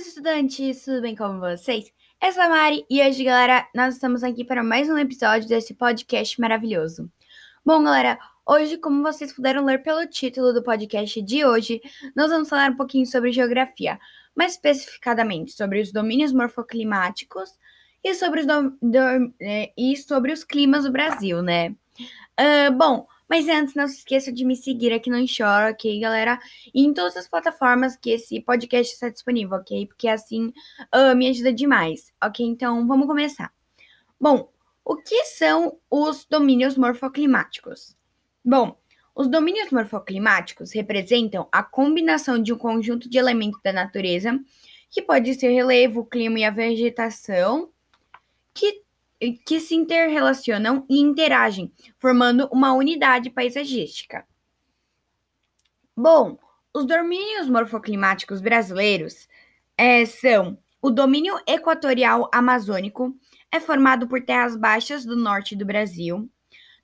estudantes, tudo bem com vocês? Eu sou a Mari e hoje, galera, nós estamos aqui para mais um episódio desse podcast maravilhoso. Bom, galera, hoje, como vocês puderam ler pelo título do podcast de hoje, nós vamos falar um pouquinho sobre geografia, mais especificadamente sobre os domínios morfoclimáticos e sobre os, do, do, é, e sobre os climas do Brasil, né? Uh, bom, mas antes, não se esqueça de me seguir aqui no Enxora, ok, galera? E em todas as plataformas que esse podcast está disponível, ok? Porque assim uh, me ajuda demais, ok? Então, vamos começar. Bom, o que são os domínios morfoclimáticos? Bom, os domínios morfoclimáticos representam a combinação de um conjunto de elementos da natureza, que pode ser o relevo, o clima e a vegetação, que que se interrelacionam e interagem, formando uma unidade paisagística. Bom, os domínios morfoclimáticos brasileiros é, são o domínio equatorial amazônico, é formado por terras baixas do norte do Brasil.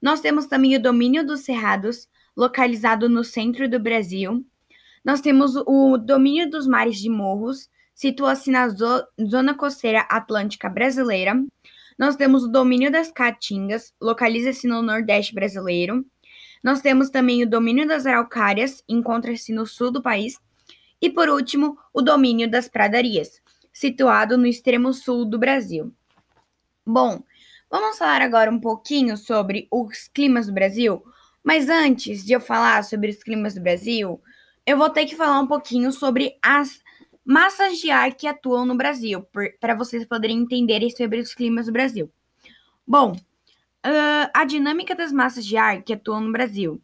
Nós temos também o domínio dos cerrados, localizado no centro do Brasil. Nós temos o domínio dos mares de morros, situa-se na zo zona costeira atlântica brasileira. Nós temos o domínio das caatingas, localiza-se no Nordeste brasileiro. Nós temos também o domínio das araucárias, encontra-se no sul do país. E por último, o domínio das pradarias, situado no extremo sul do Brasil. Bom, vamos falar agora um pouquinho sobre os climas do Brasil. Mas antes de eu falar sobre os climas do Brasil, eu vou ter que falar um pouquinho sobre as massas de ar que atuam no Brasil, para vocês poderem entenderem sobre os climas do Brasil. Bom, uh, a dinâmica das massas de ar que atuam no Brasil.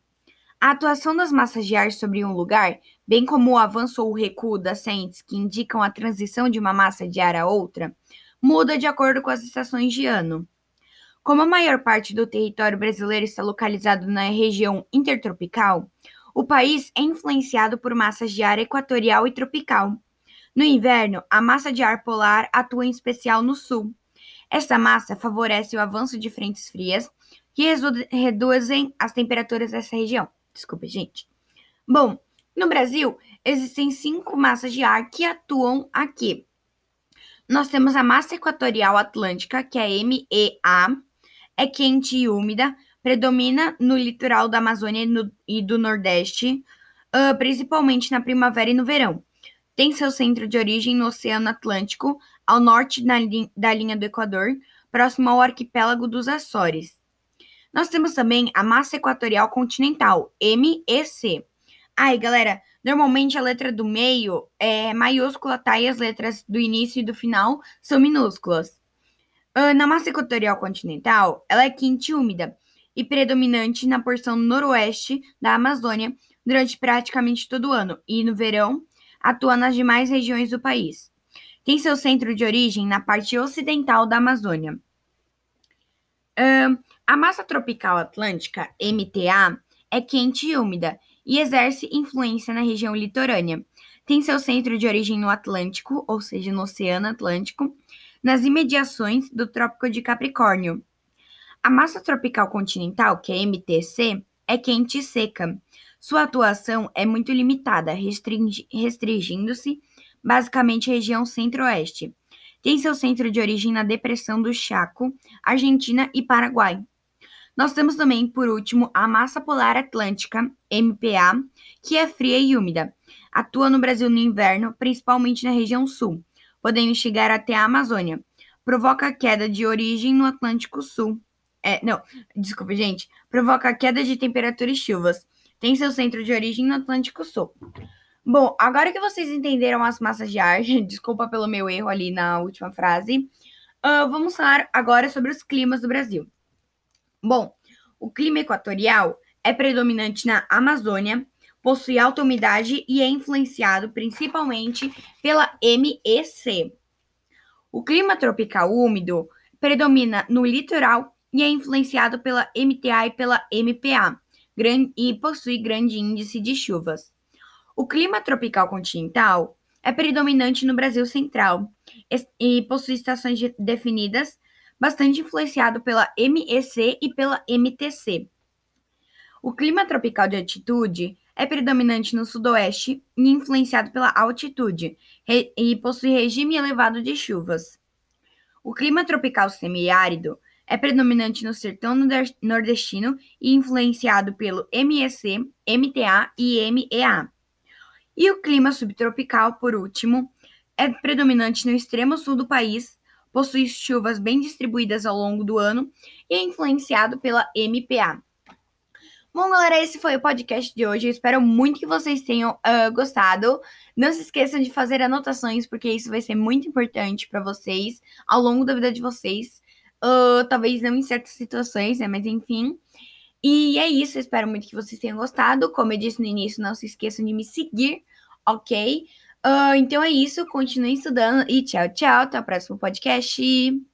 A atuação das massas de ar sobre um lugar, bem como o avanço ou recuo das sentes que indicam a transição de uma massa de ar a outra, muda de acordo com as estações de ano. Como a maior parte do território brasileiro está localizado na região intertropical, o país é influenciado por massas de ar equatorial e tropical, no inverno, a massa de ar polar atua em especial no sul. Essa massa favorece o avanço de frentes frias que reduzem as temperaturas dessa região. Desculpe, gente. Bom, no Brasil, existem cinco massas de ar que atuam aqui. Nós temos a massa equatorial atlântica, que é MEA, é quente e úmida, predomina no litoral da Amazônia e do Nordeste, uh, principalmente na primavera e no verão tem seu centro de origem no Oceano Atlântico, ao norte da linha do Equador, próximo ao arquipélago dos Açores. Nós temos também a massa equatorial continental, MEC. Aí, galera, normalmente a letra do meio é maiúscula, tá? E as letras do início e do final são minúsculas. Uh, na massa equatorial continental, ela é quente e úmida e predominante na porção noroeste da Amazônia durante praticamente todo o ano. E no verão, atua nas demais regiões do país. Tem seu centro de origem na parte ocidental da Amazônia. Uh, a massa tropical atlântica, MTA, é quente e úmida e exerce influência na região litorânea. Tem seu centro de origem no Atlântico, ou seja, no Oceano Atlântico, nas imediações do Trópico de Capricórnio. A massa tropical continental, que é MTC, é quente e seca sua atuação é muito limitada, restringindo-se basicamente à região centro-oeste. Tem seu centro de origem na Depressão do Chaco, Argentina e Paraguai. Nós temos também, por último, a massa polar atlântica, MPA, que é fria e úmida. Atua no Brasil no inverno, principalmente na região sul, podendo chegar até a Amazônia. Provoca queda de origem no Atlântico Sul. É, não, desculpa, gente. Provoca queda de temperatura e chuvas tem seu centro de origem no Atlântico Sul. Bom, agora que vocês entenderam as massas de ar, desculpa pelo meu erro ali na última frase, uh, vamos falar agora sobre os climas do Brasil. Bom, o clima equatorial é predominante na Amazônia, possui alta umidade e é influenciado principalmente pela MEC. O clima tropical úmido predomina no litoral e é influenciado pela MTA e pela MPA e possui grande índice de chuvas. O clima tropical continental é predominante no Brasil central e possui estações definidas, bastante influenciado pela MEC e pela MTC. O clima tropical de altitude é predominante no sudoeste e influenciado pela altitude e possui regime elevado de chuvas. O clima tropical semiárido é predominante no sertão nordestino e influenciado pelo MEC, MTA e MEA. E o clima subtropical, por último, é predominante no extremo sul do país, possui chuvas bem distribuídas ao longo do ano e é influenciado pela MPA. Bom, galera, esse foi o podcast de hoje. Eu espero muito que vocês tenham uh, gostado. Não se esqueçam de fazer anotações, porque isso vai ser muito importante para vocês ao longo da vida de vocês. Uh, talvez não em certas situações, né? Mas enfim. E é isso. Espero muito que vocês tenham gostado. Como eu disse no início, não se esqueçam de me seguir, ok? Uh, então é isso. Continuem estudando e tchau, tchau. Até o próximo podcast.